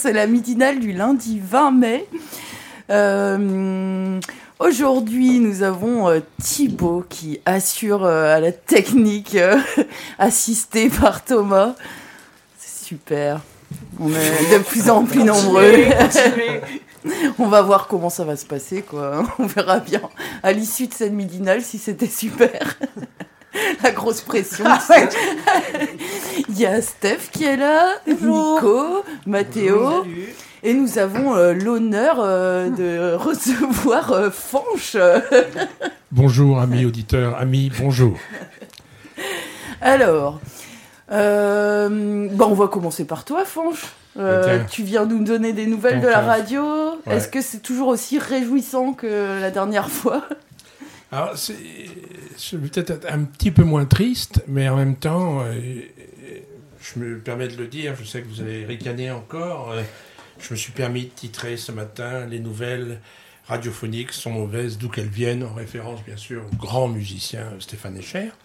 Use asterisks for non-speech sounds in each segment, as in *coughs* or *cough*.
C'est la midinale du lundi 20 mai. Euh, Aujourd'hui, nous avons euh, Thibaut qui assure euh, à la technique, euh, *laughs* assisté par Thomas. C'est super. On est de plus en plus nombreux. *laughs* On va voir comment ça va se passer, quoi. *laughs* On verra bien à l'issue de cette midinale si c'était super. *laughs* La grosse pression. Ah *laughs* Il y a Steph qui est là, Nico, Mathéo. Et nous avons euh, l'honneur euh, de *laughs* recevoir euh, Fanche. Bonjour, amis auditeurs, amis, bonjour. Alors, euh, bon, on va commencer par toi, Fanche. Euh, Tiens. tu viens nous donner des nouvelles de la radio. Ouais. Est-ce que c'est toujours aussi réjouissant que la dernière fois? Alors, c'est peut-être un petit peu moins triste, mais en même temps, euh, je me permets de le dire, je sais que vous allez ricaner encore, euh, je me suis permis de titrer ce matin les nouvelles radiophoniques sont mauvaises d'où qu'elles viennent, en référence bien sûr au grand musicien Stéphane Echer. *laughs*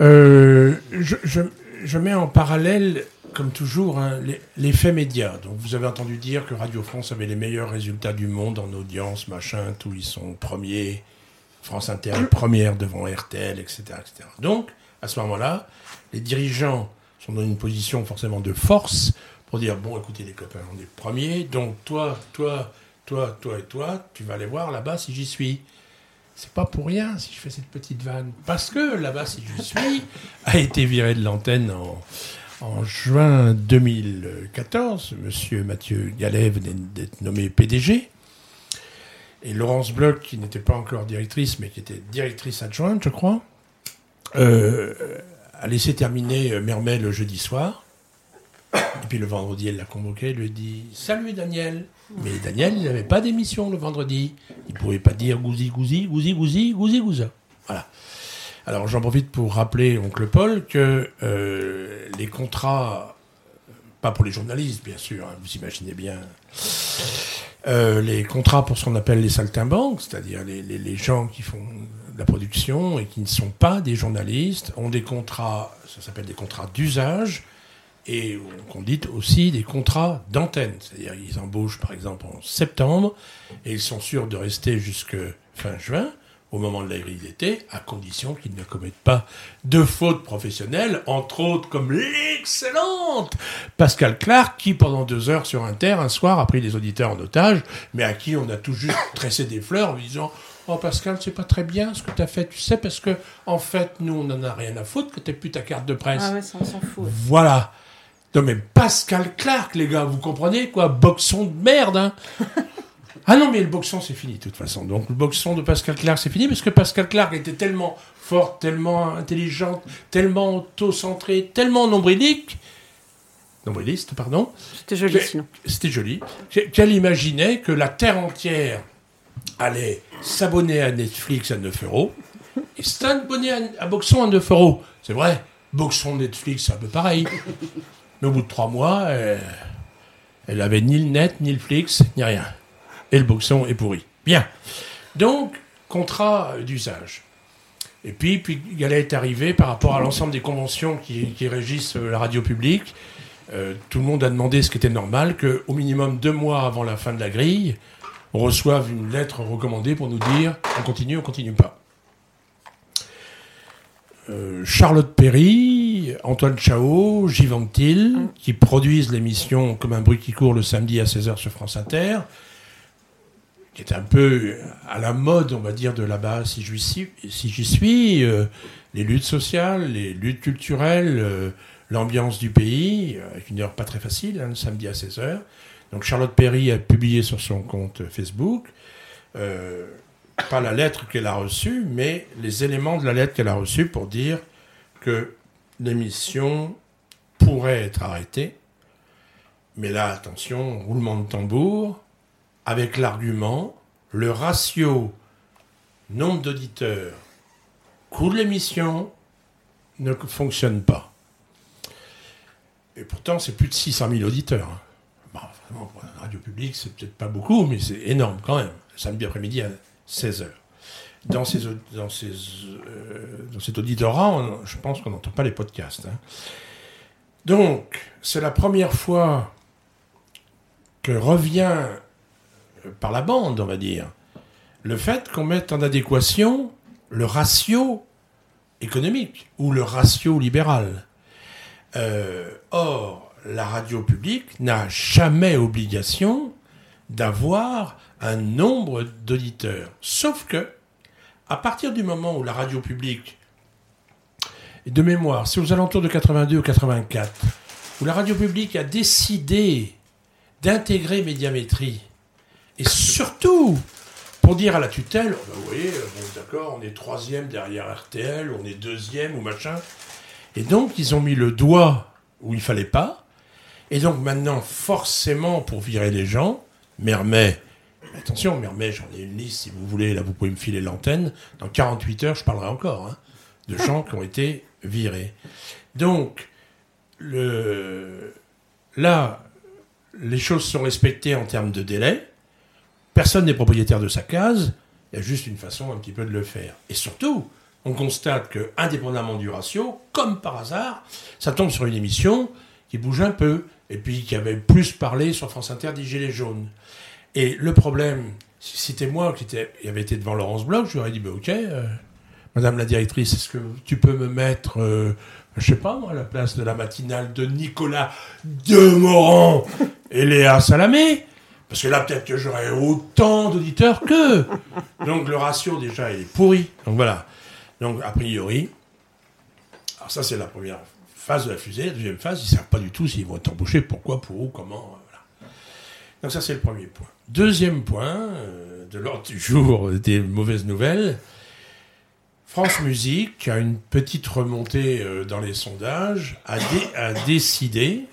Euh, je, je- je mets en parallèle, comme toujours, hein, l'effet média. Donc vous avez entendu dire que Radio France avait les meilleurs résultats du monde en audience, machin, tout, ils sont premiers, France Inter première devant RTL, etc., etc. Donc, à ce moment-là, les dirigeants sont dans une position forcément de force pour dire, bon, écoutez les copains, on est premiers, donc toi, toi, toi, toi et toi, tu vas aller voir là-bas si j'y suis. C'est pas pour rien si je fais cette petite vanne. Parce que là-bas, si je suis, *laughs* a été viré de l'antenne en, en juin 2014. Monsieur Mathieu venait d'être nommé PDG. Et Laurence Bloch, qui n'était pas encore directrice, mais qui était directrice adjointe, je crois, euh, a laissé terminer euh, Mermet le jeudi soir. Et puis le vendredi, elle l'a convoqué, elle lui dit Salut Daniel Mais Daniel, il n'avait pas d'émission le vendredi. Il ne pouvait pas dire gousi gousi, gousi gousi, gousi gouza. Voilà. Alors j'en profite pour rappeler, oncle Paul, que euh, les contrats, pas pour les journalistes bien sûr, hein, vous imaginez bien, euh, les contrats pour ce qu'on appelle les saltimbanques, c'est-à-dire les, gens qui font la production et qui ne sont pas des journalistes, ont des contrats, ça s'appelle des contrats d'usage, et qu'on dit aussi des contrats d'antenne. C'est-à-dire ils embauchent par exemple en septembre, et ils sont sûrs de rester jusque fin juin, au moment de la grille d'été, à condition qu'ils ne commettent pas de fautes professionnelles, entre autres comme l'excellente Pascal Clark, qui pendant deux heures sur Inter, un soir, a pris les auditeurs en otage, mais à qui on a tout juste *coughs* tressé des fleurs en lui disant Oh Pascal, c'est pas très bien ce que tu as fait, tu sais, parce que en fait, nous, on n'en a rien à foutre que t'aies plus ta carte de presse. Ah ouais, ça on s'en fout. Voilà. Non mais Pascal Clark, les gars, vous comprenez quoi? Boxon de merde, hein *laughs* Ah non, mais le boxon, c'est fini de toute façon. Donc le boxon de Pascal Clark, c'est fini parce que Pascal Clark était tellement forte, tellement intelligente, tellement auto-centrée, tellement nombrilique, nombriliste, pardon, C'était joli que- sinon. c'était joli, que- qu'elle imaginait que la terre entière allait s'abonner à Netflix à 9 euros et s'abonner à, à Boxon à 9 euros. C'est vrai, Boxon Netflix, c'est un peu pareil. Mais au bout de trois mois, euh, elle avait ni le net, ni le Flix, ni rien. Et le Boxon est pourri. Bien. Donc, contrat d'usage. Et puis, puis Gallet est arrivé par rapport à l'ensemble des conventions qui, qui régissent euh, la radio publique. Euh, tout le monde a demandé ce qui était normal, qu'au minimum deux mois avant la fin de la grille, on reçoive une lettre recommandée pour nous dire on continue, on continue pas. Euh, Charlotte Perry, Antoine Chao, Gilles Anquetil, qui produisent l'émission Comme un bruit qui court le samedi à 16h sur France Inter, qui est un peu à la mode, on va dire, de là-bas, si j'y suis, euh, les luttes sociales, les luttes culturelles, euh, l'ambiance du pays, euh, avec une heure pas très facile, hein, le samedi à 16h. Donc Charlotte Perry a publié sur son compte Facebook, pas la lettre qu'elle a reçue, mais les éléments de la lettre qu'elle a reçue pour dire que l'émission pourrait être arrêtée. Mais là, attention, roulement de tambour, avec l'argument, le ratio nombre d'auditeurs, coût de l'émission ne fonctionne pas. Et pourtant, c'est plus de 600 000 auditeurs. hein. Bon, vraiment, pour la radio publique, c'est peut-être pas beaucoup, mais c'est énorme quand même. Samedi après-midi à 16h. Dans, ces, dans, ces, euh, dans cet auditorat, je pense qu'on n'entend pas les podcasts. hein. Donc, c'est la première fois que revient par la bande, on va dire, le fait qu'on mette en adéquation le ratio économique ou le ratio libéral. Euh, or, la radio publique n'a jamais obligation d'avoir un nombre d'auditeurs. Sauf que, à partir du moment où la radio publique, de mémoire, c'est aux alentours de 82 ou 84, où la radio publique a décidé d'intégrer médiamétrie, et surtout pour dire à la tutelle, oh ben, vous voyez, euh, bon, d'accord, on est troisième derrière RTL, on est deuxième ou machin. Et donc, ils ont mis le doigt où il fallait pas. Et donc, maintenant, forcément, pour virer les gens, Mermet, attention, Mermet, j'en ai une liste, si vous voulez, là, vous pouvez me filer l'antenne. Dans 48 heures, je parlerai encore hein, de *laughs* gens qui ont été virés. Donc, le... là, les choses sont respectées en termes de délai. Personne n'est propriétaire de sa case. Il y a juste une façon un petit peu de le faire. Et surtout, on constate que, indépendamment du ratio, comme par hasard, ça tombe sur une émission qui bouge un peu, et puis qui avait plus parlé sur France Inter des Gilets jaunes. Et le problème, si c'était moi qui était, avait été devant Laurence Bloch, je lui aurais dit, bah, ok, euh, Madame la directrice, est-ce que tu peux me mettre, euh, je sais pas moi, à la place de la matinale de Nicolas Demorand et Léa Salamé? Parce que là, peut-être que j'aurais autant d'auditeurs qu'eux. Donc le ratio, déjà, il est pourri. Donc voilà. Donc, a priori, alors ça, c'est la première phase de la fusée. La deuxième phase, ils ne savent pas du tout s'ils vont être embauchés, pourquoi, pour où, comment. euh, Voilà. Donc ça, c'est le premier point. Deuxième point, euh, de l'ordre du jour euh, des mauvaises nouvelles. France Musique, a une petite remontée dans les sondages, a, dé- a décidé,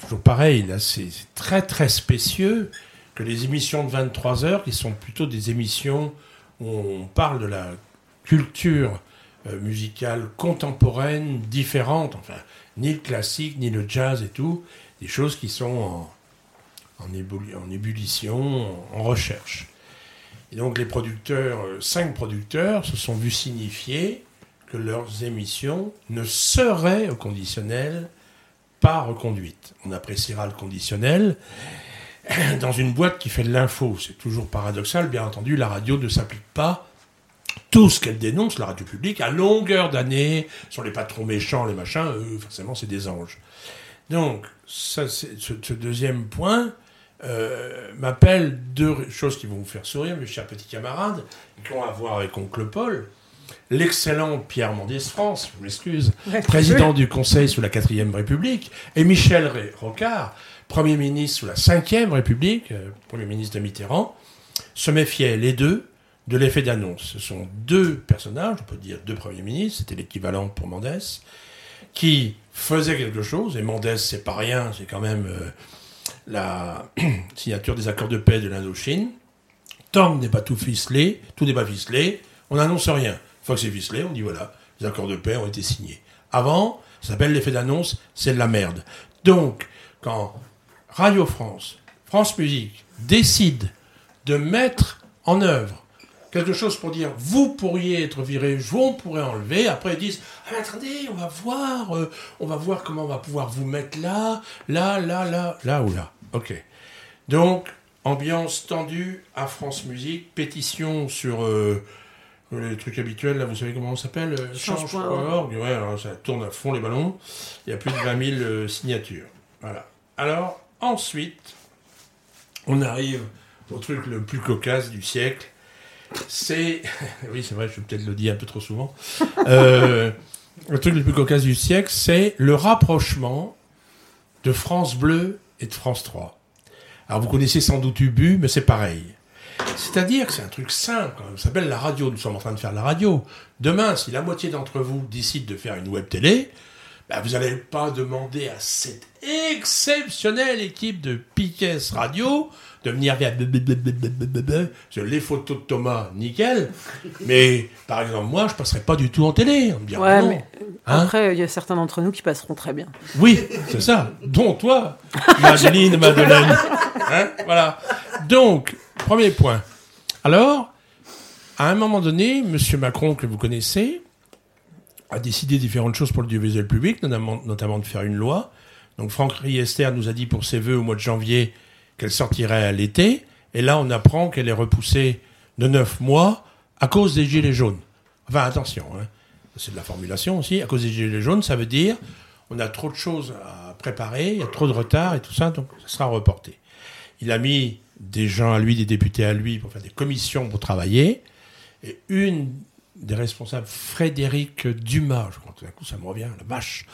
toujours pareil, là c'est très très spécieux, que les émissions de 23 heures, qui sont plutôt des émissions où on parle de la culture euh, musicale contemporaine, différente, enfin, ni le classique, ni le jazz et tout, des choses qui sont en, en, en ébullition, en, en recherche. Et donc les producteurs, euh, cinq producteurs, se sont vus signifier que leurs émissions ne seraient au conditionnel pas reconduites. On appréciera le conditionnel *clears throat* dans une boîte qui fait de l'info. C'est toujours paradoxal, bien entendu, la radio ne s'applique pas tout ce qu'elle dénonce, la radio publique, à longueur d'année, sur les patrons méchants, les machins, eux, forcément, c'est des anges. Donc, ça, ce deuxième point euh, m'appelle deux choses qui vont vous faire sourire, mes chers petits camarades, qui ont à voir avec Oncle Paul. L'excellent Pierre Mendès France, je m'excuse, *laughs* président du Conseil sous la 4ème République, et Michel Rocard, Premier ministre sous la 5ème République, euh, Premier ministre de Mitterrand, se méfiaient les deux de l'effet d'annonce. Ce sont deux personnages, on peut dire deux premiers ministres, c'était l'équivalent pour Mendès, qui faisaient quelque chose, et Mendès, c'est pas rien, c'est quand même euh, la *clears throat* signature des accords de paix de l'Indochine. Tant que n'est pas tout ficelé, tout n'est pas ficelé, on n'annonce rien. Fois que c'est on dit voilà, les accords de paix ont été signés. Avant, ça s'appelle l'effet d'annonce, c'est de la merde. Donc, quand Radio France, France Musique décide de mettre en œuvre quelque chose pour dire vous pourriez être viré, on pourrait enlever. Après ils disent ah, attendez, on va voir, euh, on va voir comment on va pouvoir vous mettre là, là, là, là, là ou là. Ok. Donc ambiance tendue à France Musique, pétition sur euh, les trucs habituels là, vous savez comment on s'appelle euh, Change.org. Change.org. Ouais, alors ça tourne à fond les ballons. Il y a plus de 20 000 euh, signatures. Voilà. Alors ensuite, on arrive au truc le plus cocasse du siècle c'est. *laughs* Oui, c'est vrai, je vais peut-être le dire un peu trop souvent. Euh, le truc le plus cocasse du siècle, c'est le rapprochement de France Bleu et de France 3. Alors vous connaissez sans doute Ubu, mais c'est pareil. C'est-à-dire que c'est un truc simple, ça s'appelle la radio. Nous sommes en train de faire la radio. Demain, si la moitié d'entre vous décide de faire une web télé, bah, vous n'allez pas demander à cette exceptionnelle équipe de Piquet Radio de venir faire les photos de Thomas, nickel. *laughs* Mais par exemple, moi, je passerai pas du tout en télé. On me dira Ouais, non. mais Hein après, il y a certains d'entre nous qui passeront très bien. Oui, c'est ça. Dont toi, *laughs* Madeline, Madeleine. Hein voilà. Donc, premier point. Alors, à un moment donné, M. Macron, que vous connaissez, a décidé différentes choses pour l'audiovisuel public, notamment, notamment de faire une loi. Donc, Franck Riester nous a dit pour ses vœux au mois de janvier qu'elle sortirait à l'été. Et là, on apprend qu'elle est repoussée de neuf mois à cause des gilets jaunes. Enfin, attention, hein. c'est de la formulation aussi. À cause des gilets jaunes, ça veut dire on a trop de choses à préparer, il y a trop de retard et tout ça, donc ça sera reporté. Il a mis des gens à lui, des députés à lui, pour faire des commissions pour travailler. Et une des responsables, Frédéric Dumas, je crois, tout d'un coup ça me revient, la vache.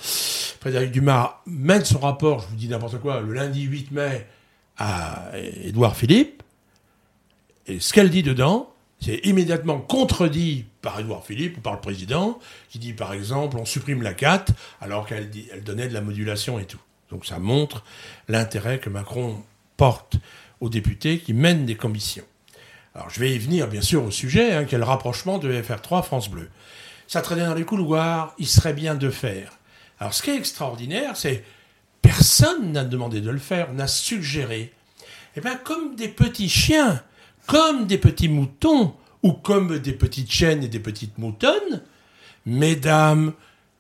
Frédéric Dumas mène son rapport, je vous dis n'importe quoi, le lundi 8 mai à Édouard Philippe. Et ce qu'elle dit dedans, c'est immédiatement contredit par Édouard Philippe ou par le président, qui dit par exemple on supprime la 4 alors qu'elle elle donnait de la modulation et tout. Donc ça montre l'intérêt que Macron porte aux députés qui mènent des commissions. Alors je vais y venir bien sûr au sujet, hein, quel rapprochement de FR3 France Bleu. Ça traînait dans les couloirs, il serait bien de faire. Alors ce qui est extraordinaire, c'est personne n'a demandé de le faire, n'a suggéré. Eh bien comme des petits chiens, comme des petits moutons, ou comme des petites chiennes et des petites moutonnes, mesdames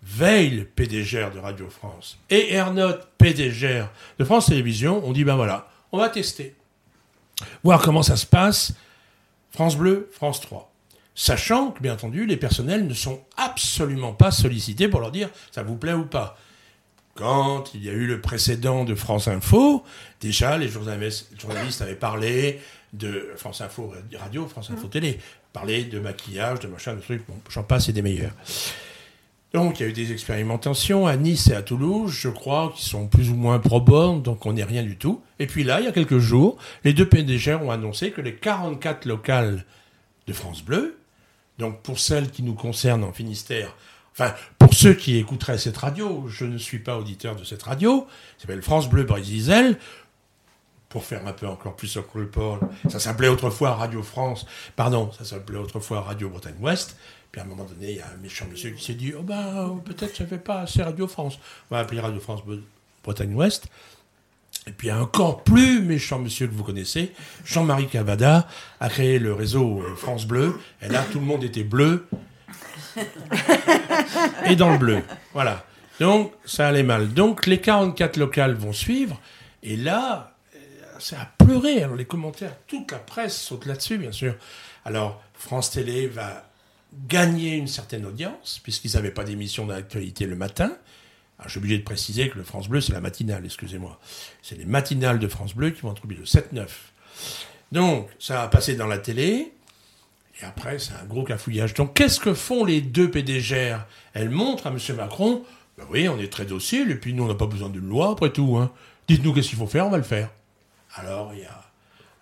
Veil, PDGR de Radio France, et Ernotte, PDGR de France Télévisions, on dit ben voilà, on va tester. Voir comment ça se passe, France Bleu, France 3. Sachant que, bien entendu, les personnels ne sont absolument pas sollicités pour leur dire ça vous plaît ou pas. Quand il y a eu le précédent de France Info, déjà les journalistes, avaient parlé de France Info Radio, France Info Télé, parlé de maquillage, de machin, de trucs, bon, j'en passe, et des meilleurs. Donc il y a eu des expérimentations à Nice et à Toulouse, je crois, qui sont plus ou moins probantes, donc on n'est rien du tout. Et puis là, il y a quelques jours, les deux PDG ont annoncé que les 44 locales de France Bleu, donc pour celles qui nous concernent en Finistère, enfin pour ceux qui écouteraient cette radio, je ne suis pas auditeur de cette radio, s'appelle France Bleu Brésil, pour faire un peu encore plus sur le pôle, ça s'appelait autrefois Radio France, pardon, ça s'appelait autrefois Radio Bretagne Ouest. Puis à un moment donné, il y a un méchant monsieur qui s'est dit Oh ben, peut-être ça fait pas assez Radio France. On va appeler Radio France Bre- Bretagne Ouest. Et puis un encore plus méchant monsieur que vous connaissez, Jean-Marie Cavada, a créé le réseau euh, France Bleu. Et là, tout le monde était bleu. Et dans le bleu. Voilà. Donc, ça allait mal. Donc, les 44 locales vont suivre. Et là, euh, c'est à pleurer. Alors, les commentaires, toute la presse saute là-dessus, bien sûr. Alors, France Télé va gagner une certaine audience, puisqu'ils n'avaient pas d'émission d'actualité le matin. Alors, je suis obligé de préciser que le France Bleu, c'est la matinale, excusez-moi. C'est les matinales de France Bleu qui vont être le 7-9. Donc, ça va passer dans la télé. Et après, c'est un gros cafouillage. Donc, qu'est-ce que font les deux PDGR Elles montrent à M. Macron, ben oui, on est très docile, et puis nous, on n'a pas besoin d'une loi, après tout. Hein. Dites-nous qu'est-ce qu'il faut faire, on va le faire. Alors, il y a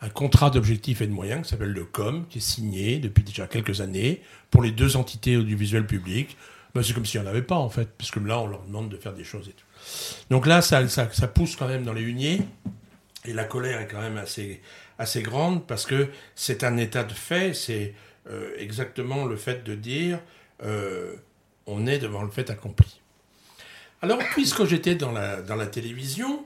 un contrat d'objectifs et de moyens qui s'appelle le COM, qui est signé depuis déjà quelques années pour les deux entités audiovisuelles publiques. Ben, c'est comme s'il n'y en avait pas, en fait, puisque là, on leur demande de faire des choses et tout. Donc là, ça, ça, ça pousse quand même dans les huniers, et la colère est quand même assez, assez grande, parce que c'est un état de fait, c'est euh, exactement le fait de dire euh, on est devant le fait accompli. Alors, puisque j'étais dans la, dans la télévision,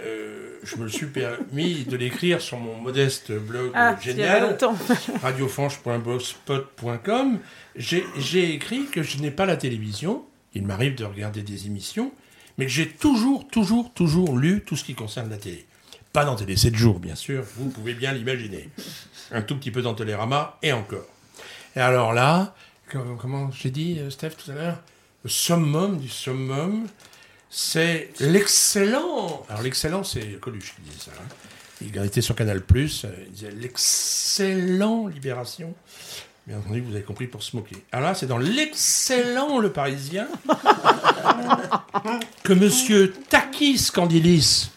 euh, je me suis permis de l'écrire sur mon modeste blog Ah, génial, *laughs* radiofanche.blogspot.com. J'ai écrit que je n'ai pas la télévision, il m'arrive de regarder des émissions, mais que j'ai toujours, toujours, toujours lu tout ce qui concerne la télé. Pas dans Télé 7 jours, bien sûr, vous pouvez bien l'imaginer. Un tout petit peu dans Télérama, et encore. Et alors là, com- comment j'ai dit, euh, Steph, tout à l'heure Le summum du summum, c'est l'excellent. Alors l'excellent, c'est Coluche qui disait ça. hein. Il était sur Canal+, euh, il disait l'excellent Libération. Bien entendu, vous avez compris pour se moquer. Alors là, c'est dans l'excellent Le Parisien *laughs* que Monsieur Takis Candilis,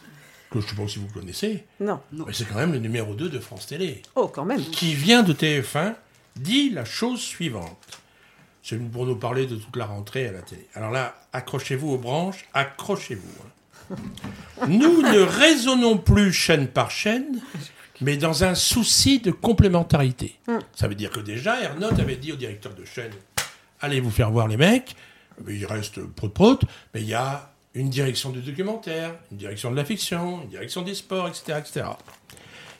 que je ne sais pas si vous connaissez, Non. mais c'est quand même le numéro 2 de France Télé, Oh, quand même. qui vient de TF1, dit la chose suivante. C'est pour nous parler de toute la rentrée à la télé. Alors là, accrochez-vous aux branches, accrochez-vous. hein. Nous ne raisonnons plus chaîne par chaîne, mais dans un souci de complémentarité. Ça veut dire que déjà, Ernotte avait dit au directeur de chaîne allez vous faire voir les mecs, mais il reste prout-prout, mais il y a une direction du documentaire, une direction de la fiction, une direction des sports, etc. etc.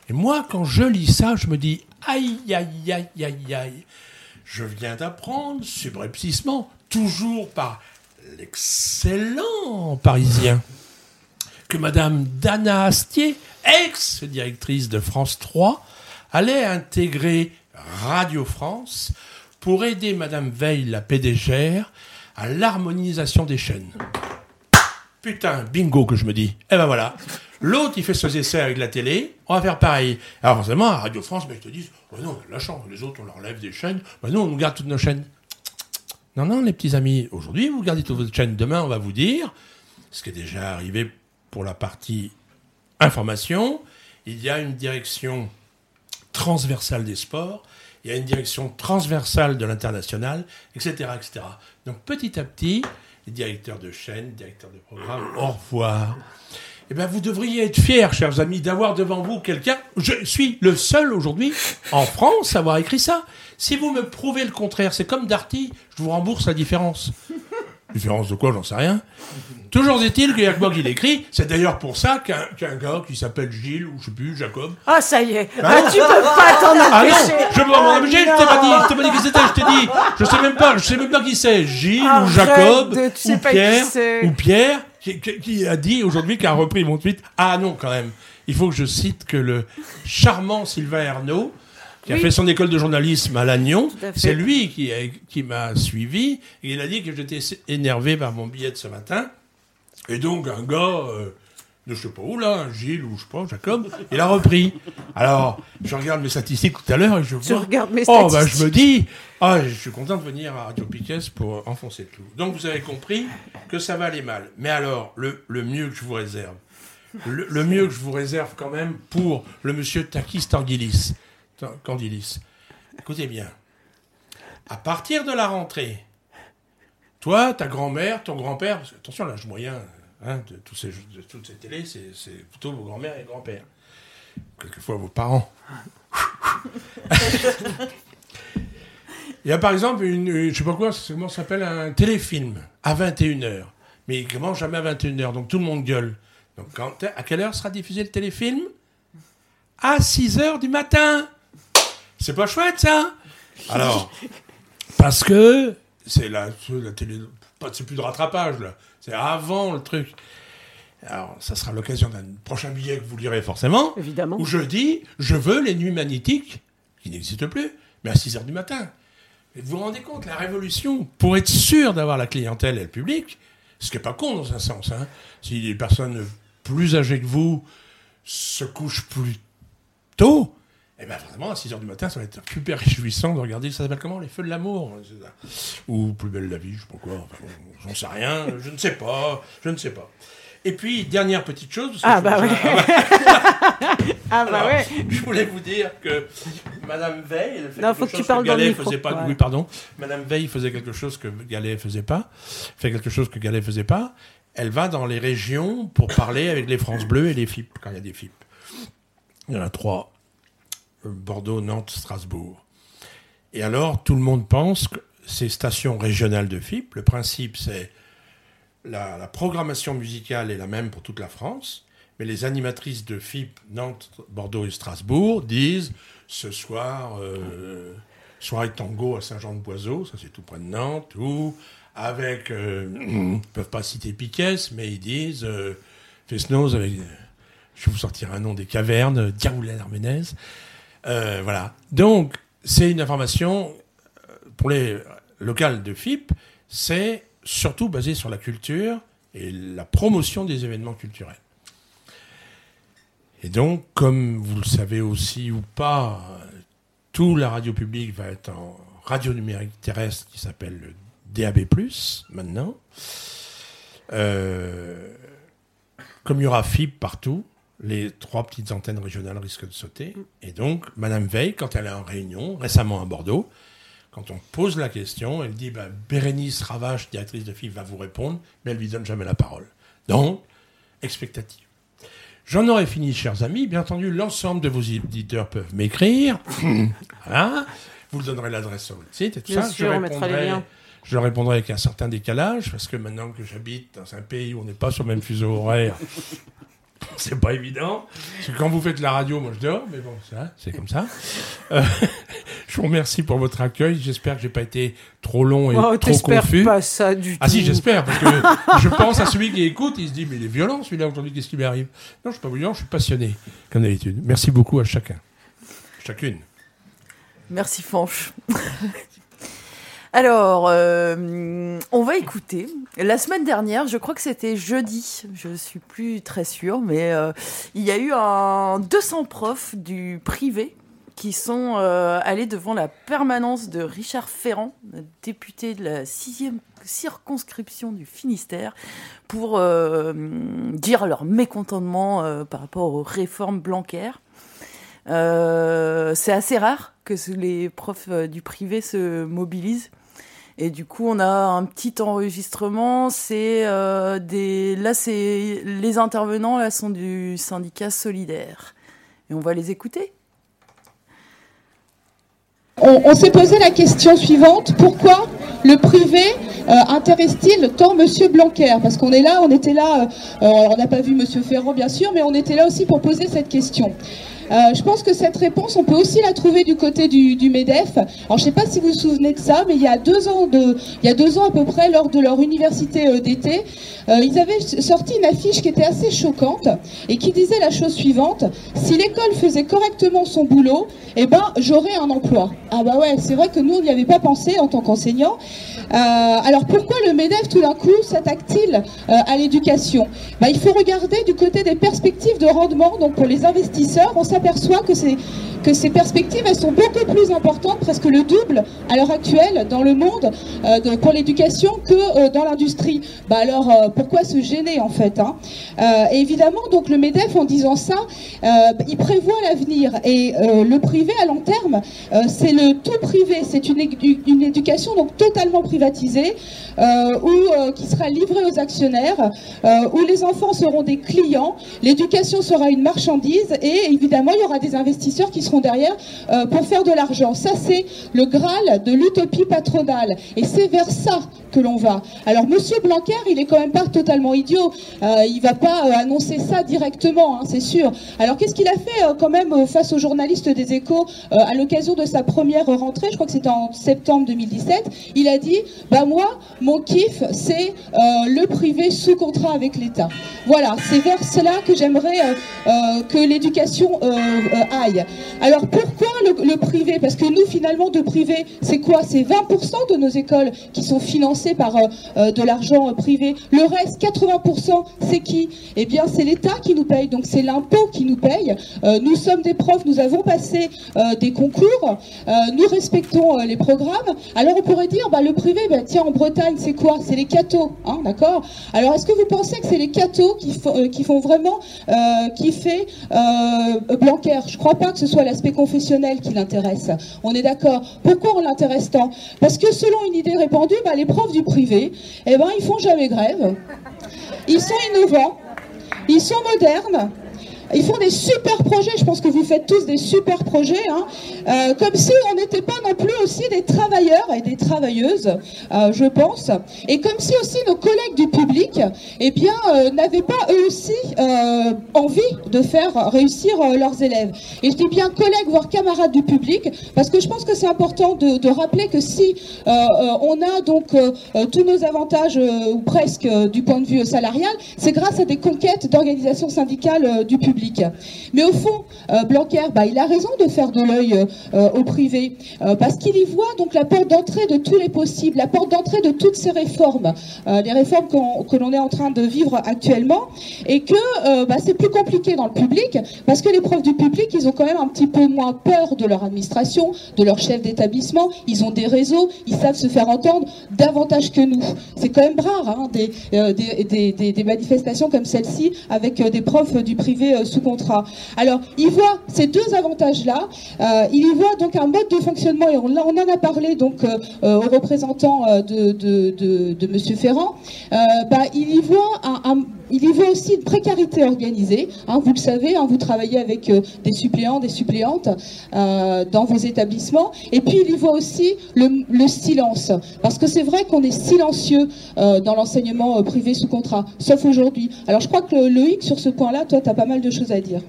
Et moi, quand je lis ça, je me dis aïe, aïe, aïe, aïe, aïe. Je viens d'apprendre, subrepticement, toujours par l'excellent parisien, que Madame Dana Astier, ex-directrice de France 3, allait intégrer Radio France pour aider Madame Veil, la PDGR, à l'harmonisation des chaînes. Putain, bingo que je me dis. Eh ben voilà. L'autre, il fait ses essais avec la télé, on va faire pareil. Alors forcément, à Radio France, mais ils te disent, oh non, on a la chance, les autres, on leur lève des chaînes. Ben nous, on nous garde toutes nos chaînes. Non, non, les petits amis, aujourd'hui, vous gardez toutes vos chaînes. Demain, on va vous dire, ce qui est déjà arrivé pour la partie information, il y a une direction transversale des sports, il y a une direction transversale de l'international, etc., etc. Donc petit à petit, les directeurs de chaîne, directeurs de programme, au revoir. Eh bien, vous devriez être fiers, chers amis, d'avoir devant vous quelqu'un. Je suis le seul aujourd'hui en France à avoir écrit ça. Si vous me prouvez le contraire, c'est comme Darty, je vous rembourse la différence. Différence de quoi, j'en sais rien. Toujours est-il qu'il y a que moi qui l'écris. C'est d'ailleurs pour ça qu'un qu'un gars qui s'appelle Gilles, ou je sais plus, Jacob, Ah, ça y est. Ah Ah, tu peux pas t'en ah non, je peux pas m'en empêcher, je t'ai pas dit, je t'ai pas dit qui c'était, je t'ai dit, je sais même pas, je sais même pas qui c'est, Gilles ou Jacob de- tu sais ou Pierre ou Pierre qui, a dit aujourd'hui qui a repris mon tweet. Ah non quand même, il faut que je cite que le charmant Sylvain Ernaud qui a fait son école de journalisme à Lannion, c'est lui qui, a- qui m'a suivi et il a dit que j'étais énervé par mon billet de ce matin. Et donc un gars euh, de je sais pas où là, Gilles ou je sais pas, Jacob, il a repris. Alors, je regarde mes statistiques tout à l'heure et je Je vois. regarde mes Oh, bah statistiques. je me dis, ah, je suis content de venir à Radio Piquet pour enfoncer le clou. Donc vous avez compris que ça va aller mal. Mais alors, le, le mieux que je vous réserve, le, mieux que je vous réserve quand même pour le monsieur Takis Tanguilis. Tan- Candilis. Écoutez bien. À partir de la rentrée, toi, ta grand-mère, ton grand-père, attention, l'âge moyen hein, de, ces, de toutes ces télés, c'est c'est plutôt vos grand-mères et grands-pères. Quelquefois vos parents. *laughs* Il y a par exemple une, une- je sais pas quoi, comment ça s'appelle, un téléfilm à 21h. Mais il commence jamais à 21h, donc tout le monde gueule. Donc quand, à quelle heure sera diffusé le téléfilm? À 6h du matin C'est pas chouette ça? Alors, *laughs* parce que c'est la, la télé, c'est plus de rattrapage là, c'est avant le truc. Alors, ça sera l'occasion d'un prochain billet que vous lirez forcément Évidemment. où je dis je veux les nuits magnétiques, qui n'existent plus, mais à 6 heures du matin. Vous vous rendez compte, la révolution, pour être sûr d'avoir la clientèle et le public, ce qui n'est pas con dans un sens, hein, si les personnes plus âgées que vous se couchent plus tôt, eh bien vraiment, à 6 heures du matin, ça va être super réjouissant de regarder, ça s'appelle comment? Les Feux de l'amour hein. Ou Plus belle la vie, je sais pas quoi, j'en sais rien, je ne sais pas, je ne sais pas. Et puis, dernière petite chose. parce que Ah je- bah ouais. *laughs* ah bah, Ah bah ouais. Je voulais vous dire que Madame Veil, elle fait Non, quelque faut que tu parles dans le micro. faisait pas. Ouais. Oui, pardon. Madame Veil faisait quelque chose que Gallet faisait pas. Fait quelque chose que Gallet faisait pas. Elle va dans les régions pour parler avec les France Bleues et les FIP quand il y a des FIP. Il y en a trois Euh, Bordeaux, Nantes, Strasbourg. Et alors, tout le monde pense que ces stations régionales de FIP, le principe, c'est la, programmation musicale est la même pour toute la France, mais les animatrices de FIP, Nantes, Bordeaux et Strasbourg disent ce soir, euh, soirée tango à Saint-Jean-de-Boiseau, ça c'est tout près de Nantes, ou avec, euh, ils *clears throat* peuvent pas citer Piquet, mais ils disent euh, Fesnoz avec, je vais vous sortir un nom des cavernes, Diaoulin Armenez. Euh, voilà. Donc, c'est une information euh, pour les locales de FIP, c'est surtout basé sur la culture et la promotion des événements culturels. Et donc, comme vous le savez aussi ou pas, tout la radio publique va être en radio numérique terrestre qui s'appelle le DAB+, maintenant. Euh, comme il y aura FIP partout, les trois petites antennes régionales risquent de sauter. Et donc, Madame Veil, quand elle est en réunion, récemment à Bordeaux, quand on pose la question, elle dit bah, Bérénice Ravache, directrice de FIF, va vous répondre, mais elle lui donne jamais la parole. Donc, expectative. J'en aurais fini, chers amis. Bien entendu, l'ensemble de vos éditeurs peuvent m'écrire. *laughs* voilà. Vous donnerez l'adresse sur votre site et tout Bien ça. sûr, liens. Je répondrai avec un certain décalage, parce que maintenant que j'habite dans un pays où on n'est pas sur le même fuseau horaire, *laughs* c'est pas évident. Parce que quand vous faites la radio, moi je dors, mais bon, ça, c'est comme ça. Euh, *laughs* je vous remercie pour votre accueil. J'espère que j'ai pas été trop long et Oh, trop confus. pas ça du tout. Ah si, j'espère, parce que *laughs* je pense à celui qui écoute, il se dit, mais il est violent celui-là aujourd'hui, qu'est-ce qui lui arrive Non, je suis pas violent, je suis passionné, comme d'habitude. Merci beaucoup à chacun. Chacune. Merci Fanche. Alors, euh, on va écouter. La semaine dernière, je crois que c'était jeudi, je suis plus très sûre, mais euh, il y a eu un 200 profs du privé qui sont euh, allés devant la permanence de Richard Ferrand, député de la sixième circonscription du Finistère, pour dire leur mécontentement par rapport aux réformes Blanquer. Euh, c'est assez rare que les profs du privé se mobilisent. Et du coup, on a un petit enregistrement. C'est euh, des, là, c'est les intervenants là sont du syndicat solidaire. Et on va les écouter. On, s'est posé la question suivante pourquoi le privé euh, intéresse-t-il tant Monsieur Blanquer? Parce qu'on est là, on était là, euh, on n'a pas vu Monsieur Ferrand bien sûr, mais on était là aussi pour poser cette question. Euh, je pense que cette réponse, on peut aussi la trouver du côté du, Medef. Alors, je ne sais pas si vous vous souvenez de ça, mais il y a deux ans, à peu près, lors de leur université euh, d'été, euh, ils avaient sorti une affiche qui était assez choquante et qui disait la chose suivante si l'école faisait correctement son boulot, eh ben, j'aurais un emploi. Ah bah ouais, c'est vrai que nous, on n'y avait pas pensé en tant qu'enseignants. Alors pourquoi le MEDEF tout d'un coup s'attaque-t-il à l'éducation? Bah, Il faut regarder du côté des perspectives de rendement. Donc pour les investisseurs, on s'aperçoit que, ces perspectives elles sont beaucoup plus importantes, presque le double à l'heure actuelle dans le monde euh, pour l'éducation que euh, dans l'industrie. Bah alors euh, pourquoi se gêner en fait hein? Évidemment, donc le MEDEF en disant ça, il prévoit l'avenir. Et le privé à long terme, c'est le tout privé, c'est une, édu- une éducation donc totalement privatisée qui sera livrée aux actionnaires, où les enfants seront des clients, l'éducation sera une marchandise. Et évidemment il y aura des investisseurs qui seront derrière euh, pour faire de l'argent. Ça c'est le graal de l'utopie patronale et c'est vers ça que l'on va. Alors Monsieur Blanquer, il est quand même pas totalement idiot, euh, il va pas euh, annoncer ça directement, hein, c'est sûr. Alors qu'est-ce qu'il a fait euh, quand même face aux journalistes des Échos à l'occasion de sa première rentrée, je crois que c'était en septembre 2017, il a dit bah moi mon kiff c'est le privé sous contrat avec l'État. Voilà, c'est vers cela que j'aimerais que l'éducation aille. Alors pourquoi le, privé? Parce que nous finalement de privé c'est quoi? C'est 20% de nos écoles qui sont financées par euh, euh, de l'argent euh, privé. Le reste 80% c'est qui? Eh bien c'est l'État qui nous paye, donc c'est l'impôt qui nous paye. Euh, nous sommes des profs, nous avons passé euh, des concours, euh, nous respectons euh, les programmes. Alors on pourrait dire, bah, le privé, bah, tiens, en Bretagne, c'est quoi? C'est les cathos, hein, d'accord? Alors est-ce que vous pensez que c'est les cathos qui, font- euh, qui vraiment euh, kiffer euh, Blanquer Je crois pas que ce soit l'aspect confessionnel qui l'intéresse. On est d'accord. Pourquoi on l'intéresse tant? Parce que selon une idée répandue, bah, les profs du privé, eh ben, ils font jamais grève. Ils sont innovants. Ils sont modernes. Ils font des super projets, je pense que vous faites tous des super projets, hein. Euh, comme si on n'était pas non plus aussi des travailleurs et des travailleuses, euh, je pense, et comme si aussi nos collègues du public, eh bien, euh, n'avaient pas eux aussi envie de faire réussir leurs élèves. Et je dis bien collègues, voire camarades du public, parce que je pense que c'est important de, de rappeler que si on a donc tous nos avantages, ou presque du point de vue salarial, c'est grâce à des conquêtes d'organisations syndicales du public. Mais au fond, euh, Blanquer, bah, il a raison de faire de l'œil euh, au privé, euh, parce qu'il y voit donc la porte d'entrée de tous les possibles, la porte d'entrée de toutes ces réformes, les réformes que l'on est en train de vivre actuellement, et que bah, c'est plus compliqué dans le public, parce que les profs du public, ils ont quand même un petit peu moins peur de leur administration, de leur chef d'établissement, ils ont des réseaux, ils savent se faire entendre davantage que nous. C'est quand même rare, hein, des, manifestations comme celle-ci, avec des profs du privé sous contrat. Alors, il voit ces deux avantages-là. il y voit donc un mode de fonctionnement, et on, en a parlé donc aux représentants de, de, Monsieur Ferrand. bah, il y voit un il y voit aussi une précarité organisée. Hein, vous le savez, hein, vous travaillez avec euh, des suppléants, des suppléantes euh, dans vos établissements. Et puis il y voit aussi le, silence. Parce que c'est vrai qu'on est silencieux euh, dans l'enseignement privé sous contrat, sauf aujourd'hui. Alors je crois que Loïc, sur ce point-là, toi, tu as pas mal de choses à dire.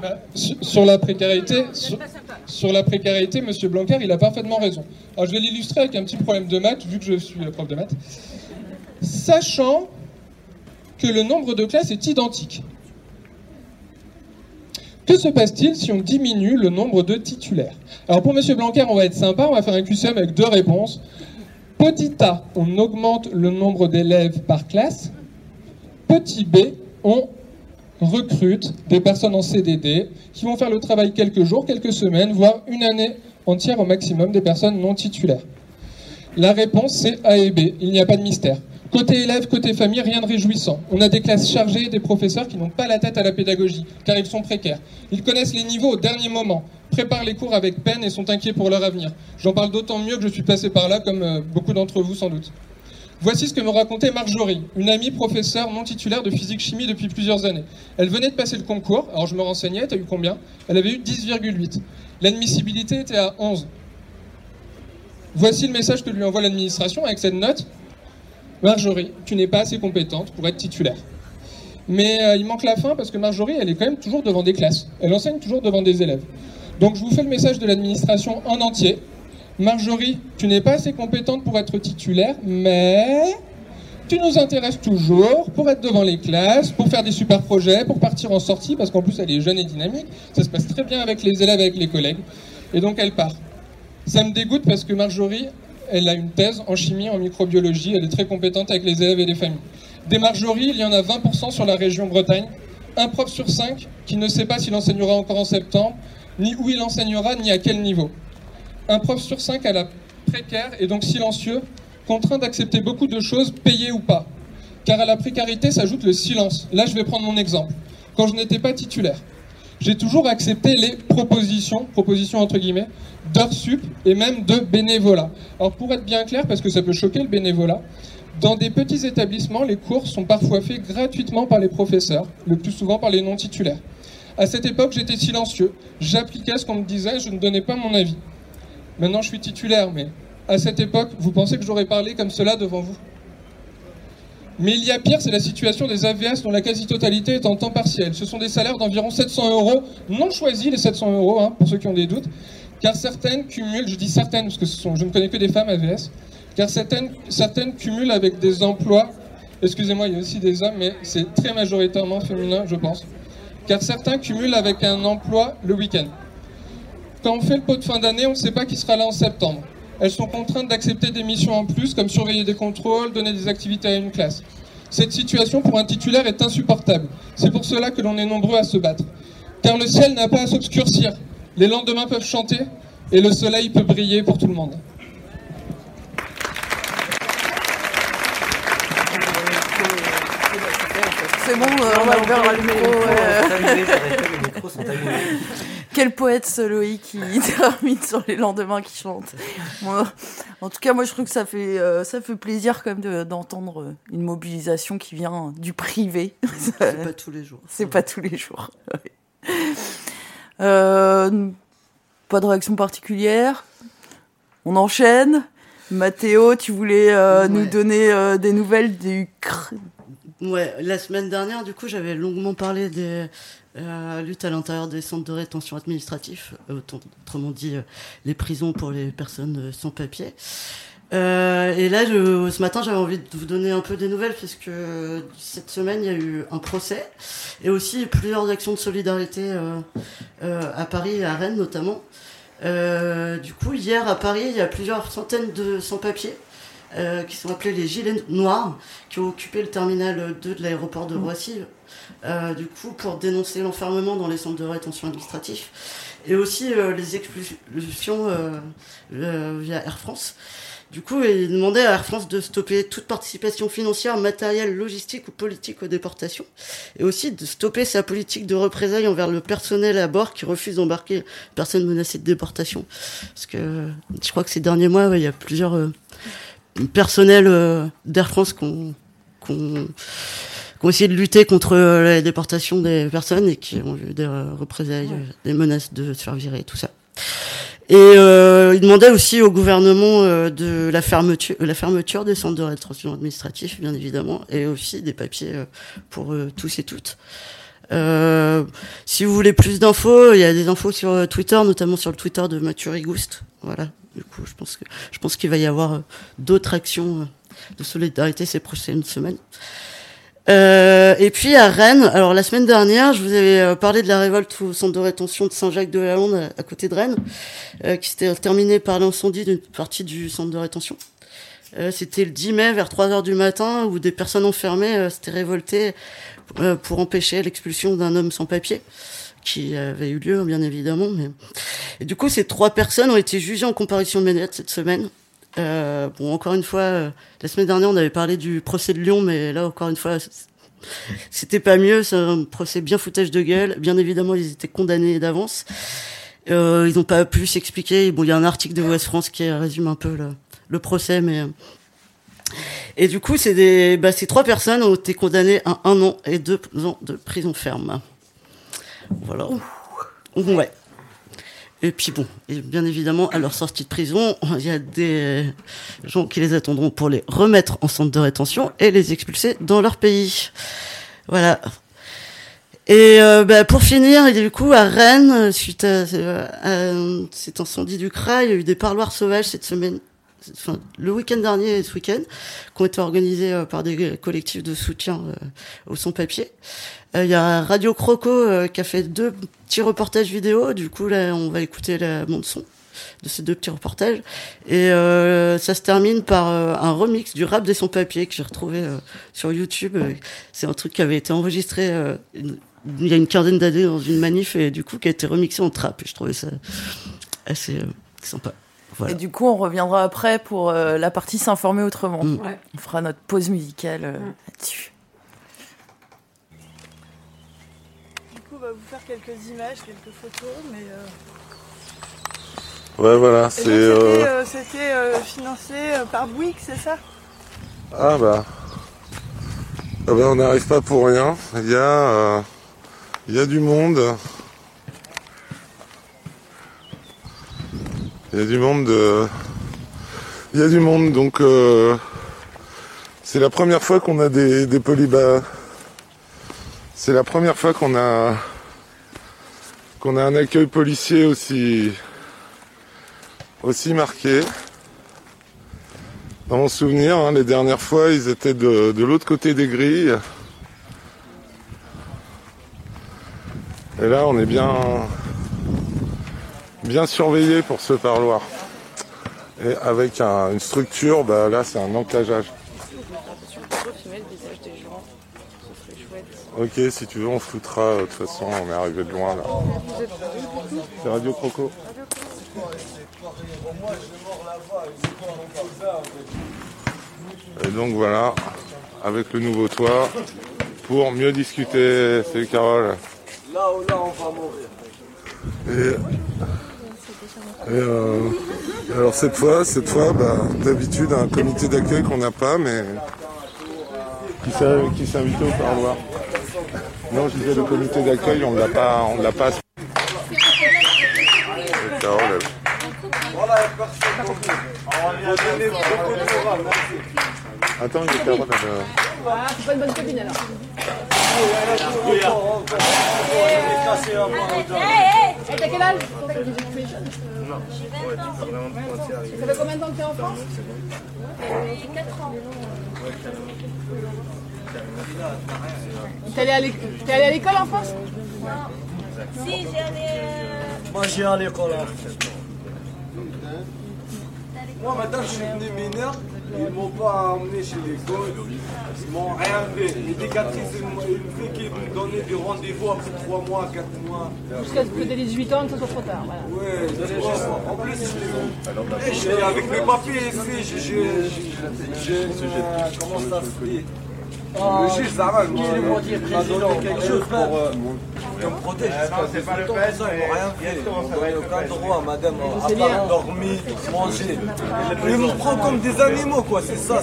Bah, sur, la précarité, sur, la précarité, M. Blanquer, il a parfaitement raison. Alors je vais l'illustrer avec un petit problème de maths, vu que je suis prof de maths. Sachant que le nombre de classes est identique. Que se passe-t-il si on diminue le nombre de titulaires? Alors pour M. Blanquer, on va être sympa, on va faire un QCM avec deux réponses. Petit a, on augmente le nombre d'élèves par classe. Petit b, on recrute des personnes en CDD qui vont faire le travail quelques jours, quelques semaines, voire une année entière au maximum des personnes non titulaires. La réponse, c'est A et B. Il n'y a pas de mystère. Côté élèves, côté famille, rien de réjouissant. On a des classes chargées, des professeurs qui n'ont pas la tête à la pédagogie, car ils sont précaires. Ils connaissent les niveaux au dernier moment, préparent les cours avec peine et sont inquiets pour leur avenir. J'en parle d'autant mieux que je suis passé par là, comme euh, beaucoup d'entre vous sans doute. Voici ce que me racontait Marjorie, une amie professeure non titulaire de physique-chimie depuis plusieurs années. Elle venait de passer le concours, alors je me renseignais, t'as eu combien? Elle avait eu 10,8. L'admissibilité était à 11. Voici le message que lui envoie l'administration avec cette note. Marjorie, tu n'es pas assez compétente pour être titulaire. Mais euh, il manque la fin parce que Marjorie, elle est quand même toujours devant des classes. Elle enseigne toujours devant des élèves. Donc je vous fais le message de l'administration en entier. Marjorie, tu n'es pas assez compétente pour être titulaire, mais tu nous intéresses toujours pour être devant les classes, pour faire des super projets, pour partir en sortie, parce qu'en plus elle est jeune et dynamique. Ça se passe très bien avec les élèves, avec les collègues. Et donc elle part. Ça me dégoûte parce que Marjorie, elle a une thèse en chimie, en microbiologie, elle est très compétente avec les élèves et les familles. Des Marjorie, il y en a 20% sur la région Bretagne. Un prof sur cinq qui ne sait pas s'il enseignera encore en septembre, ni où il enseignera, ni à quel niveau. Un prof sur cinq à la précaire et donc silencieux, contraint d'accepter beaucoup de choses, payées ou pas. Car à la précarité s'ajoute le silence. Là, je vais prendre mon exemple. Quand je n'étais pas titulaire, j'ai toujours accepté les propositions, propositions entre guillemets, d'heures sup et même de bénévolat. Alors pour être bien clair, parce que ça peut choquer le bénévolat, dans des petits établissements, les cours sont parfois faits gratuitement par les professeurs, le plus souvent par les non titulaires. À cette époque, j'étais silencieux, j'appliquais ce qu'on me disait, je ne donnais pas mon avis. Maintenant, je suis titulaire, mais à cette époque, vous pensez que j'aurais parlé comme cela devant vous? Mais il y a pire, c'est la situation des AVS dont la quasi-totalité est en temps partiel. Ce sont des salaires d'environ 700 euros, non choisis les 700 euros, hein, pour ceux qui ont des doutes, car certaines cumulent, je dis certaines parce que je ne connais que des femmes AVS, car certaines, certaines cumulent avec des emplois, excusez-moi, il y a aussi des hommes, mais c'est très majoritairement féminin, je pense, car certains cumulent avec un emploi le week-end. Quand on fait le pot de fin d'année, on ne sait pas qui sera là en septembre elles sont contraintes d'accepter des missions en plus, comme surveiller des contrôles, donner des activités à une classe. Cette situation pour un titulaire est insupportable. C'est pour cela que l'on est nombreux à se battre. Car le ciel n'a pas à s'obscurcir. Les lendemains peuvent chanter et le soleil peut briller pour tout le monde. C'est bon, euh, on va ouvrir le micro. Quel poète ce Loïc qui *laughs* termine sur les lendemains qui chantent. en tout cas, moi je trouve que ça fait, euh, ça fait plaisir quand même d'entendre une mobilisation qui vient du privé. C'est pas tous les jours. C'est pas tous les jours. *laughs* Euh, pas de réaction particulière. On enchaîne. Mathéo, tu voulais euh, nous donner des nouvelles du Ouais, la semaine dernière, du coup, j'avais longuement parlé des euh, luttes à l'intérieur des centres de rétention administratifs, euh, autrement dit euh, les prisons pour les personnes sans papier. Euh, et là, je, ce matin, j'avais envie de vous donner un peu des nouvelles puisque cette semaine, il y a eu un procès et aussi plusieurs actions de solidarité à Paris et à Rennes notamment. du coup, hier à Paris, il y a plusieurs centaines de sans-papiers euh, qui sont appelés les Gilets Noirs, qui ont occupé le terminal 2 de l'aéroport de Roissy, euh, du coup, pour dénoncer l'enfermement dans les centres de rétention administratif, et aussi euh, les expulsions via Air France. Du coup, il demandait à Air France de stopper toute participation financière, matérielle, logistique ou politique aux déportations, et aussi de stopper sa politique de représailles envers le personnel à bord qui refuse d'embarquer personnes menacées de déportation. Parce que je crois que ces derniers mois, ouais, il y a plusieurs personnels euh, d'Air France qui ont essayé de lutter contre euh, la déportation des personnes et qui ont eu des euh, représailles, des menaces de se faire virer, tout ça. Et euh, il demandait aussi au gouvernement euh, de la fermeture, la fermeture des centres de rétention administratif, bien évidemment, et aussi des papiers euh, pour tous et toutes. Euh, si vous voulez plus d'infos, il y a des infos sur Twitter, notamment sur le Twitter de Mathieu Rigouste. Voilà. Du coup, je pense que je pense qu'il va y avoir euh, d'autres actions euh, de solidarité ces prochaines semaines. Euh, et puis à Rennes, alors la semaine dernière, je vous avais parlé de la révolte au centre de rétention de Saint-Jacques-de-la-Lande à, côté de Rennes, qui s'était terminée par l'incendie d'une partie du centre de rétention. C'était le 10 mai vers 3 heures du matin où des personnes enfermées s'étaient révoltées pour empêcher l'expulsion d'un homme sans papier qui avait eu lieu bien évidemment. Mais... Et du coup, ces trois personnes ont été jugées en comparution immédiate cette semaine. Euh, bon, encore une fois, euh, la semaine dernière, on avait parlé du procès de Lyon, mais là, encore une fois, c'était pas mieux. C'est un procès bien foutage de gueule. Bien évidemment, ils étaient condamnés d'avance. Euh, ils n'ont pas pu s'expliquer. Bon, il y a un article de Ouest France qui résume un peu le, le procès, mais et du coup, c'est des, bah, ces trois personnes ont été condamnées à un an et deux ans de prison ferme. Voilà. Ouais. Et puis bon, et bien évidemment, à leur sortie de prison, il y a des gens qui les attendront pour les remettre en centre de rétention et les expulser dans leur pays. Voilà. Et euh, bah, pour finir, du coup, à Rennes, suite à, à cet incendie du CRA, il y a eu des parloirs sauvages cette semaine, le week-end dernier et ce week-end, qui ont été organisés euh, par des collectifs de soutien euh, aux sans-papiers. Euh, Il y a Radio Croco qui a fait deux petits reportages vidéo. Du coup, là, on va écouter la bande son de ces deux petits reportages. Et ça se termine par un remix du rap des sans-papiers que j'ai retrouvé sur YouTube. C'est un truc qui avait été enregistré il y a une quinzaine d'années dans une manif et du coup qui a été remixé en trap. Et je trouvais ça assez sympa. Voilà. Et du coup, on reviendra après pour euh, la partie s'informer autrement. Mm. Ouais. On fera notre pause musicale euh, Mm. là-dessus. Du coup, on va vous faire quelques images, quelques photos, mais. euh, Ouais, voilà, et c'est. donc, euh, C'était euh, c'était, euh, financé euh, par Bouygues, c'est ça? Ah bah. Ah bah, on n'arrive pas pour rien. Il y a. euh, Il y a du monde. Il y a du monde de. Il y a du monde, donc. euh, C'est la première fois qu'on a des, des polybas. C'est la première fois qu'on a. qu'on a un accueil policier aussi. aussi marqué. Dans mon souvenir, hein, les dernières fois, ils étaient de, de l'autre côté des grilles. Et là, on est bien, bien surveillé pour ce parloir. Et avec un- une structure, bah, là, c'est un encageage. Ok, si tu veux, on floutera. euh, De toute façon, on est arrivé de loin là. C'est Radio Croco. Et donc voilà, avec le nouveau toit, pour mieux discuter. Salut Carole. Là où là on va mourir. Et, et, euh, alors cette fois, cette fois, bah, d'habitude un comité d'accueil qu'on n'a pas, mais qui s'est invité au parloir. Non, je disais le comité d'accueil, on l'a pas, on l'a pas. Et Carole, elle- Attends, il y a Carole, elle, euh, Et t'as quel âge Ça fait combien de temps que t'es en France T'es allé à l'éc- t'es allé à l'école en France Moi j'ai à l'école en fait. Moi maintenant je suis devenu mineur, Ils m'ont pas emmené chez les gauches, ils m'ont rien fait. L'éducatrice, elle m'a- elle me fait qu'ils me donnaient des rendez-vous après 3 mois, 4 mois. Jusqu'à ce que les 18 ans, que ça soit trop tard. Voilà. Ouais, en plus, avec mes papiers ici, j'ai- j'ai- j'ai une, comment ça se dit Le juge Zaral m'a m'a donné quelque chose pour euh, pour me protéger. c'est pas le fait, ils m'ont rien fait. Ils m'ont donné aucun droit, madame, à part dormir, manger. Ils me prennent comme des animaux, quoi, c'est ça.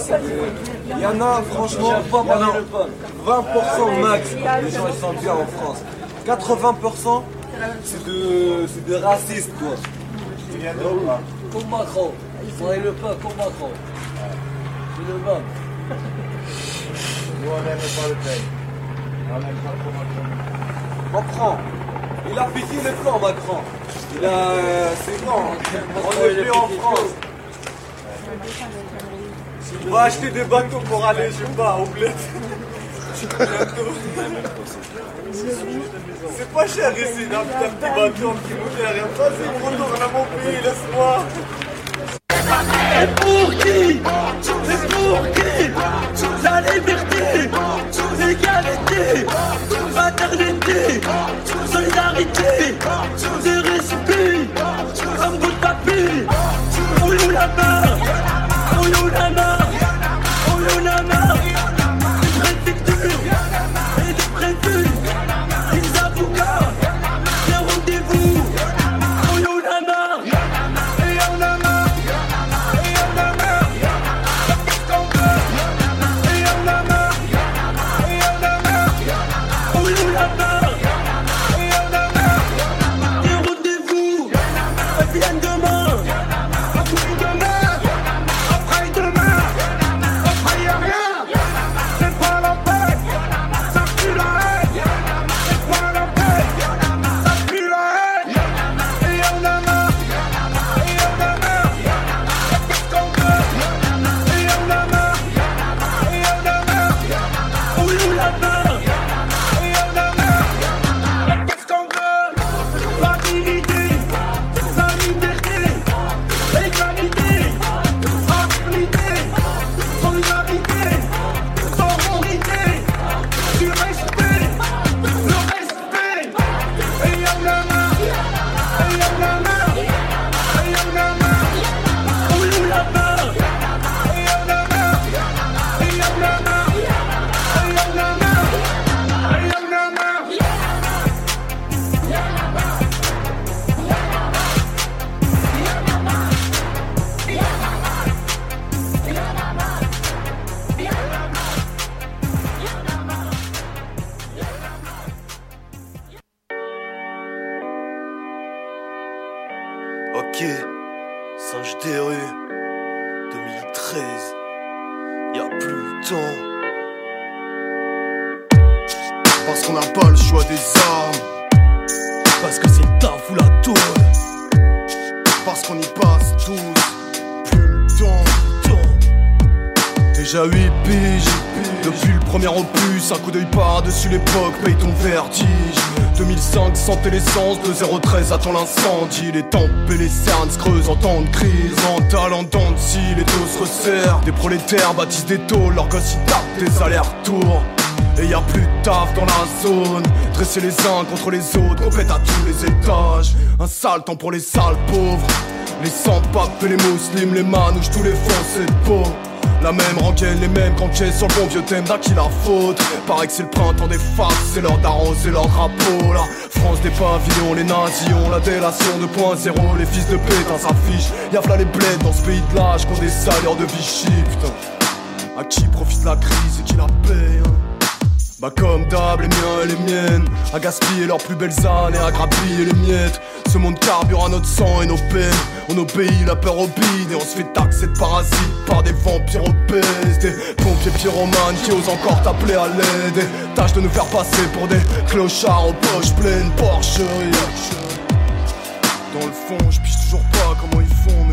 Il y en a, franchement, pas pendant 20% max. Les gens, ils sont bien en France. 80%, c'est de, c'est des racistes, quoi. Comme Macron. Il faudrait le pas comme Macron. C'est le même. Nous, on n'aime pas le pays. On n'aime pas trop Macron. Macron. Il a piqué les plans, Macron. Il a. euh, c'est bon. On est plus en France. On va acheter des bateaux pour aller, je sais pas, au bled. C'est pas cher ici, d'un d'un petit bateau, un petit moteur. Vas-y, retourne à mon pays, laisse-moi. Et pour qui? Et pour qui? La liberté, l'époque, paye ton vertige. 2005, santé l'essence, de 013 attend l'incendie. Les tempes et les cernes se creusent en temps de crise. En talent scie, les dos se resserrent. Des prolétaires bâtissent des tôles, leurs gosses y tapent des allers-retours. Et y a plus de taf dans la zone Dresser les uns contre les autres Compète à tous les étages Un sale temps pour les sales pauvres Les sans-papes et les muslims Les manouches, tous les foncés de peau la même rengaine, les mêmes canquets sur le bon vieux thème d'à qui la faute. Paraît que c'est le printemps des faces, c'est l'heure d'arroser leur drapeau La France des pavillons, les nazis ont la délation 2.0 Les fils de pétain s'affichent, y'a v'là les bleds dans ce pays de l'âge Qu'on des salaires de Vichy, putain. À qui profite la crise et qui la paye hein? Bah comme d'hab, les miens et les miennes. À gaspiller leurs plus belles années, à grappiller les miettes. Ce monde carbure à notre sang et nos peines. On obéit la peur au bide et on se fait taxer de parasites Par des vampires obèses. Des pompiers pyromanes qui osent encore t'appeler à l'aide. Tâche de nous faire passer pour des clochards aux poches pleines. Porcheries Dans le fond, je pige toujours pas comment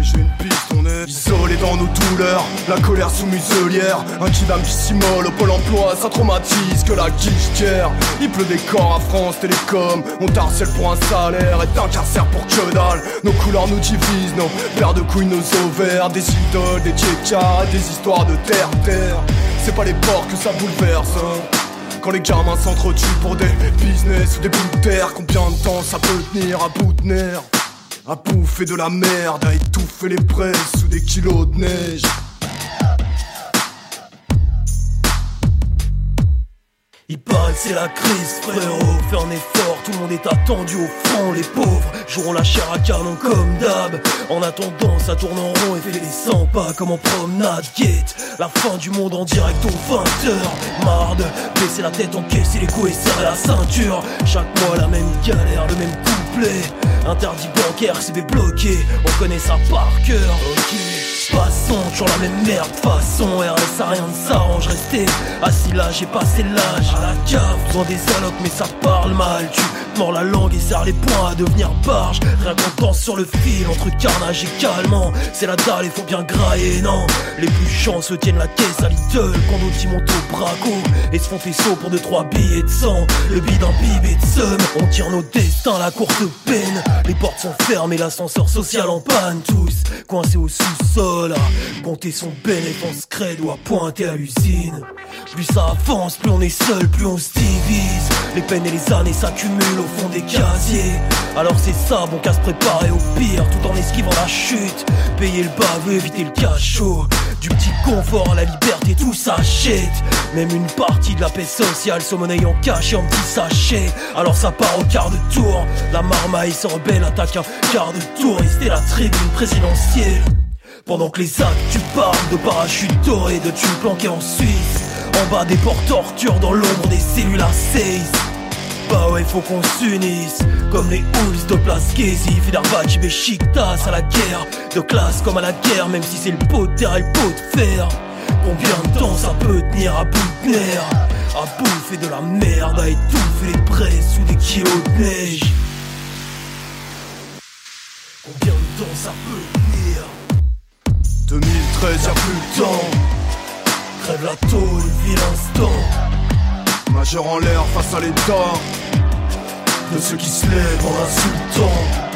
j'ai une piste, on est isolé dans nos douleurs. La colère sous muselière, un qui s'immole au pôle emploi, ça traumatise que la guichetière. Il pleut des corps à France Télécom, on t'harcèle pour un salaire et t'incarcère pour que dalle. Nos couleurs nous divisent, nos paires de couilles, nos ovaires, des idoles, des tchékas, des histoires de terre-terre. C'est pas les ports que ça bouleverse. hein. Quand les gamins s'entretuent pour des business ou des bouts de terre, combien de temps ça peut tenir à bout de nerfs? À bouffer de la merde, à étouffer les presses sous des kilos de neige. Il paraît c'est la crise, frérot. Fais un effort, tout le monde est attendu au fond. Les pauvres joueront la chair à canon comme d'hab. En attendant, ça tourne en rond et fait les 100 pas comme en promenade. Guette la fin du monde en direct aux 20h. Marre de baisser la tête, encaisser les coups et serrer la ceinture. Chaque mois, la même galère, le même couplet. Interdit bancaire, CB bloqué. On connaît ça par cœur, ok. Passons, toujours la même merde, façon RSA, rien ne s'arrange, rester assis là, j'ai passé l'âge. À la cave, besoin des allocs, mais ça parle mal. Tu mords la langue et serre les poings à devenir barge. Rien qu'on sur le fil, entre carnage et calmant. C'est la dalle, il faut bien grailler, non? Les plus chanceux tiennent la caisse à Lidl Quand d'autres y montent au braco Et se font faisceau pour 2-3 billets de sang. Le bide d'un bibé de seum On tire nos destins, la courte peine Les portes sont fermées, l'ascenseur social en panne Tous coincés au sous-sol compter son bénéfice credo à pointer à l'usine. Plus ça avance, plus on est seul, plus on se divise. Les peines et les années s'accumulent au fond des casiers. Alors c'est ça, bon qu'à se préparer au pire, tout en esquivant la chute. Payer le baveux, éviter le cachot. Du petit confort à la liberté, tout s'achète. Même une partie de la paix sociale se monnaie en cash et en petit sachet. Alors ça part au quart de tour. La marmaille se rebelle, attaque un quart de tour. Et la tribune présidentielle. Pendant que les actes tu parles de parachutes dorés, de thunes planquées en Suisse En bas des portes tortures dans l'ombre des cellules à 16 Bah ouais faut qu'on s'unisse Comme les Hulls de Place Casey Fenerbahçe Beşiktaş à la guerre De classe comme à la guerre Même si c'est le pot de terre et le pot de fer Combien de temps ça peut tenir à bout de À bouffer de la merde À étouffer les presses sous des kilos de neige Combien de temps ça peut tenir 2013, y'a plus le temps. Crève la tôle, vie l'instant. Majeur en l'air face à l'état. De ceux qui se lèvent en insultant.